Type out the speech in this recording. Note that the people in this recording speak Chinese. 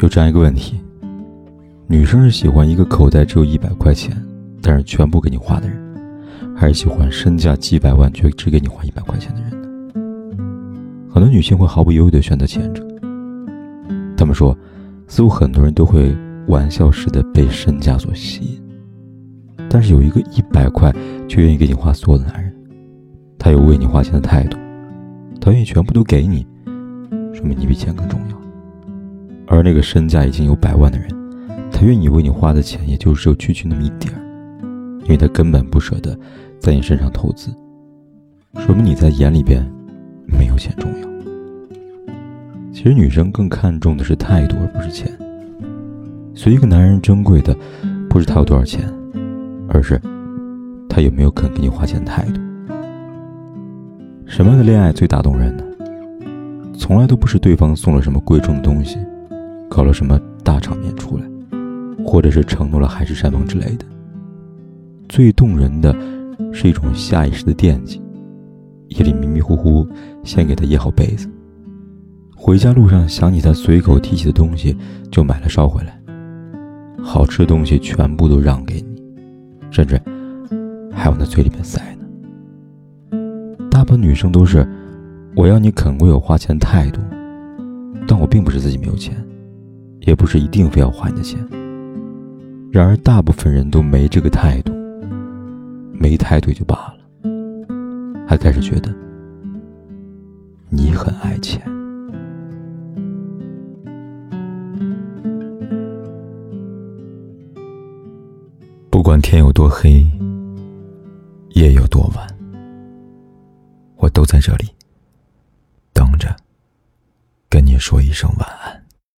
有这样一个问题：女生是喜欢一个口袋只有一百块钱，但是全部给你花的人，还是喜欢身价几百万却只给你花一百块钱的人呢？很多女性会毫不犹豫地选择前者。他们说，似乎很多人都会玩笑似的被身价所吸引，但是有一个一百块却愿意给你花所有的男人，他有为你花钱的态度，他愿意全部都给你，说明你比钱更重要。而那个身价已经有百万的人，他愿意为你花的钱也就只有区区那么一点儿，因为他根本不舍得在你身上投资，说明你在眼里边没有钱重要。其实女生更看重的是态度，而不是钱。所以一个男人珍贵的，不是他有多少钱，而是他有没有肯给你花钱的态度。什么样的恋爱最打动人呢？从来都不是对方送了什么贵重的东西。搞了什么大场面出来，或者是承诺了海誓山盟之类的。最动人的，是一种下意识的惦记。夜里迷迷糊糊，先给他掖好被子。回家路上想起他随口提起的东西，就买了捎回来。好吃的东西全部都让给你，甚至还往他嘴里面塞呢。大部分女生都是，我要你肯为我花钱态度，但我并不是自己没有钱。也不是一定非要花你的钱。然而，大部分人都没这个态度，没态度就罢了，还开始觉得你很爱钱。不管天有多黑，夜有多晚，我都在这里等着，跟你说一声晚安。